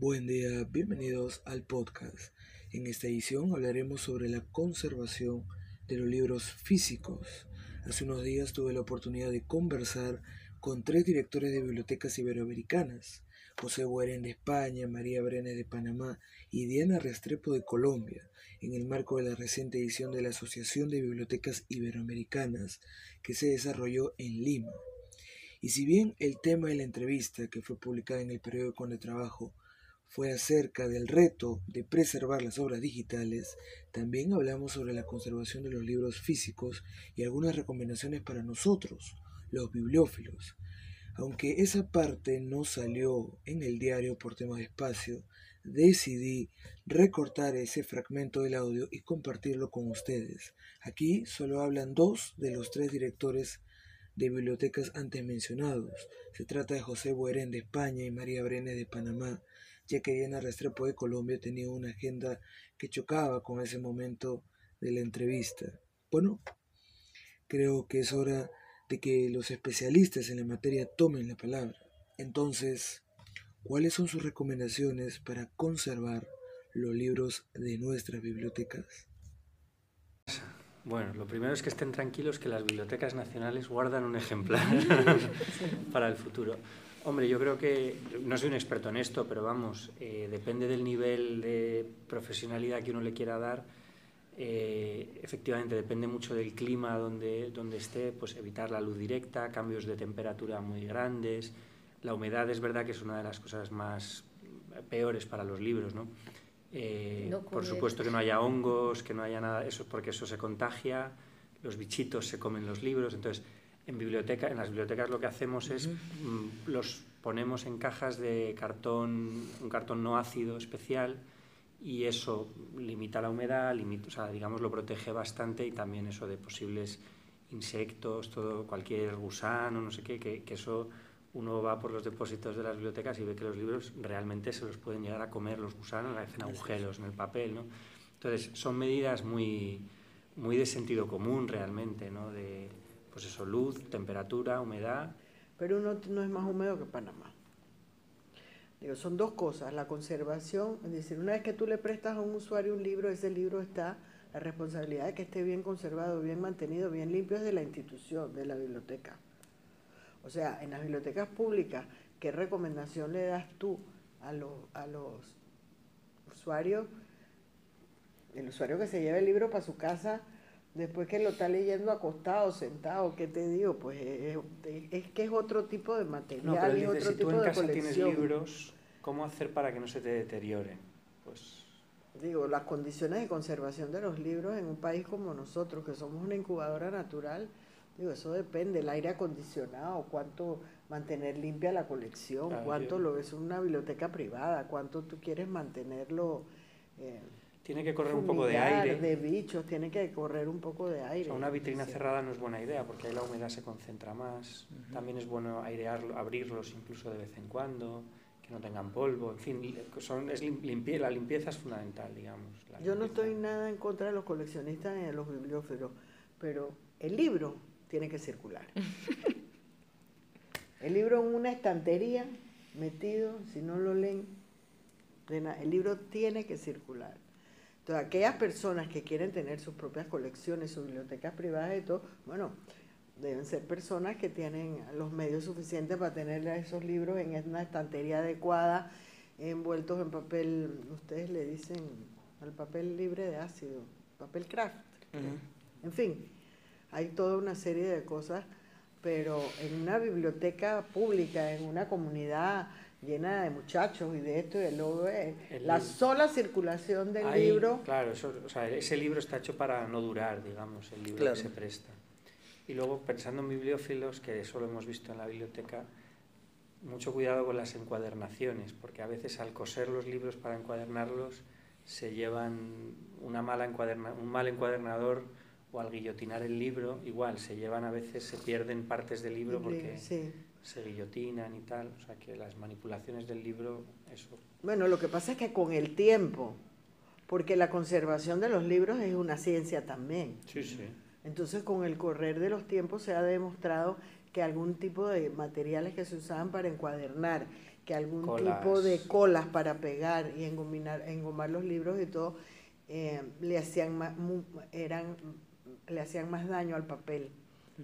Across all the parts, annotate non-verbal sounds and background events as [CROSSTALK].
bienvenidos al podcast. En esta edición hablaremos sobre la conservación de los libros físicos. Hace unos días tuve la oportunidad de conversar con tres directores de bibliotecas iberoamericanas, José Bueren de España, María Brenes de Panamá y Diana Restrepo de Colombia, en el marco de la reciente edición de la Asociación de Bibliotecas Iberoamericanas que se desarrolló en Lima. Y si bien el tema de la entrevista, que fue publicada en el periódico de trabajo, fue acerca del reto de preservar las obras digitales, también hablamos sobre la conservación de los libros físicos y algunas recomendaciones para nosotros, los bibliófilos. Aunque esa parte no salió en el diario por tema de espacio, decidí recortar ese fragmento del audio y compartirlo con ustedes. Aquí solo hablan dos de los tres directores de bibliotecas antes mencionados. Se trata de José Bueren de España y María Brenes de Panamá, ya que Diana Restrepo de Colombia tenía una agenda que chocaba con ese momento de la entrevista. Bueno, creo que es hora de que los especialistas en la materia tomen la palabra. Entonces, ¿cuáles son sus recomendaciones para conservar los libros de nuestras bibliotecas? Bueno, lo primero es que estén tranquilos que las bibliotecas nacionales guardan un ejemplar [LAUGHS] [LAUGHS] para el futuro. Hombre, yo creo que, no soy un experto en esto, pero vamos, eh, depende del nivel de profesionalidad que uno le quiera dar. Eh, efectivamente, depende mucho del clima donde, donde esté, pues evitar la luz directa, cambios de temperatura muy grandes. La humedad es verdad que es una de las cosas más peores para los libros, ¿no? Eh, por supuesto que no haya hongos, que no haya nada, eso porque eso se contagia, los bichitos se comen los libros, entonces en, biblioteca, en las bibliotecas lo que hacemos es mm, los ponemos en cajas de cartón, un cartón no ácido especial y eso limita la humedad, limita, o sea, digamos lo protege bastante y también eso de posibles insectos, todo, cualquier gusano, no sé qué, que, que eso uno va por los depósitos de las bibliotecas y ve que los libros realmente se los pueden llegar a comer los gusanos, hacen agujeros en el papel, ¿no? Entonces, son medidas muy, muy de sentido común realmente, ¿no? De, pues eso, luz, temperatura, humedad. Pero uno no es más húmedo que Panamá. Digo, son dos cosas, la conservación, es decir, una vez que tú le prestas a un usuario un libro, ese libro está, la responsabilidad de que esté bien conservado, bien mantenido, bien limpio es de la institución, de la biblioteca. O sea, en las bibliotecas públicas, ¿qué recomendación le das tú a los, a los usuarios? El usuario que se lleva el libro para su casa Después que lo está leyendo acostado, sentado, ¿qué te digo? Pues es, que es otro tipo de material, no, pero es otro si tipo tú en de casa tienes libros, ¿cómo hacer para que no se te deterioren? Pues digo, las condiciones de conservación de los libros en un país como nosotros, que somos una incubadora natural, digo, eso depende, el aire acondicionado, cuánto mantener limpia la colección, cuánto lo es una biblioteca privada, cuánto tú quieres mantenerlo eh, tiene que correr un poco de aire. de bichos, tiene que correr un poco de aire. una vitrina cerrada no es buena idea porque ahí la humedad se concentra más. También es bueno airearlo, abrirlos incluso de vez en cuando, que no tengan polvo. En fin, son, es la limpieza es fundamental, digamos. Yo no estoy nada en contra de los coleccionistas ni de los bibliófilos, pero el libro tiene que circular. [LAUGHS] el libro en una estantería, metido, si no lo leen, el libro tiene que circular. Entonces, aquellas personas que quieren tener sus propias colecciones, sus bibliotecas privadas y todo, bueno, deben ser personas que tienen los medios suficientes para tener esos libros en una estantería adecuada, envueltos en papel, ustedes le dicen al papel libre de ácido, papel craft. En fin, hay toda una serie de cosas, pero en una biblioteca pública, en una comunidad llena de muchachos y de esto y de lo la sola circulación del libro. Claro, o sea, ese libro está hecho para no durar, digamos, el libro que se presta. Y luego, pensando en bibliófilos, que eso lo hemos visto en la biblioteca, mucho cuidado con las encuadernaciones, porque a veces al coser los libros para encuadernarlos se llevan una mala encuaderna, un mal encuadernador o al guillotinar el libro, igual, se llevan a veces, se pierden partes del libro porque se guillotinan y tal, o sea que las manipulaciones del libro, eso. Bueno, lo que pasa es que con el tiempo, porque la conservación de los libros es una ciencia también. Sí, sí. Entonces, con el correr de los tiempos se ha demostrado que algún tipo de materiales que se usaban para encuadernar, que algún tipo de colas para pegar y engomar, engomar los libros y todo, eh, le, hacían más, eran, le hacían más daño al papel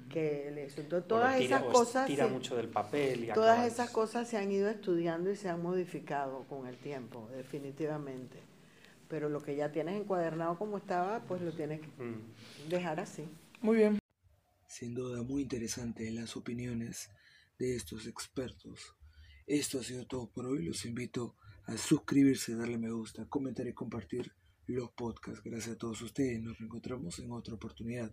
que eso. Entonces, todas esas cosas... Tira mucho del papel y Todas esas cosas se han ido estudiando y se han modificado con el tiempo, definitivamente. Pero lo que ya tienes encuadernado como estaba, pues lo tienes que mm. dejar así. Muy bien. Sin duda, muy interesante las opiniones de estos expertos. Esto ha sido todo por hoy. Los invito a suscribirse, darle me gusta, comentar y compartir los podcasts. Gracias a todos ustedes. Nos reencontramos en otra oportunidad.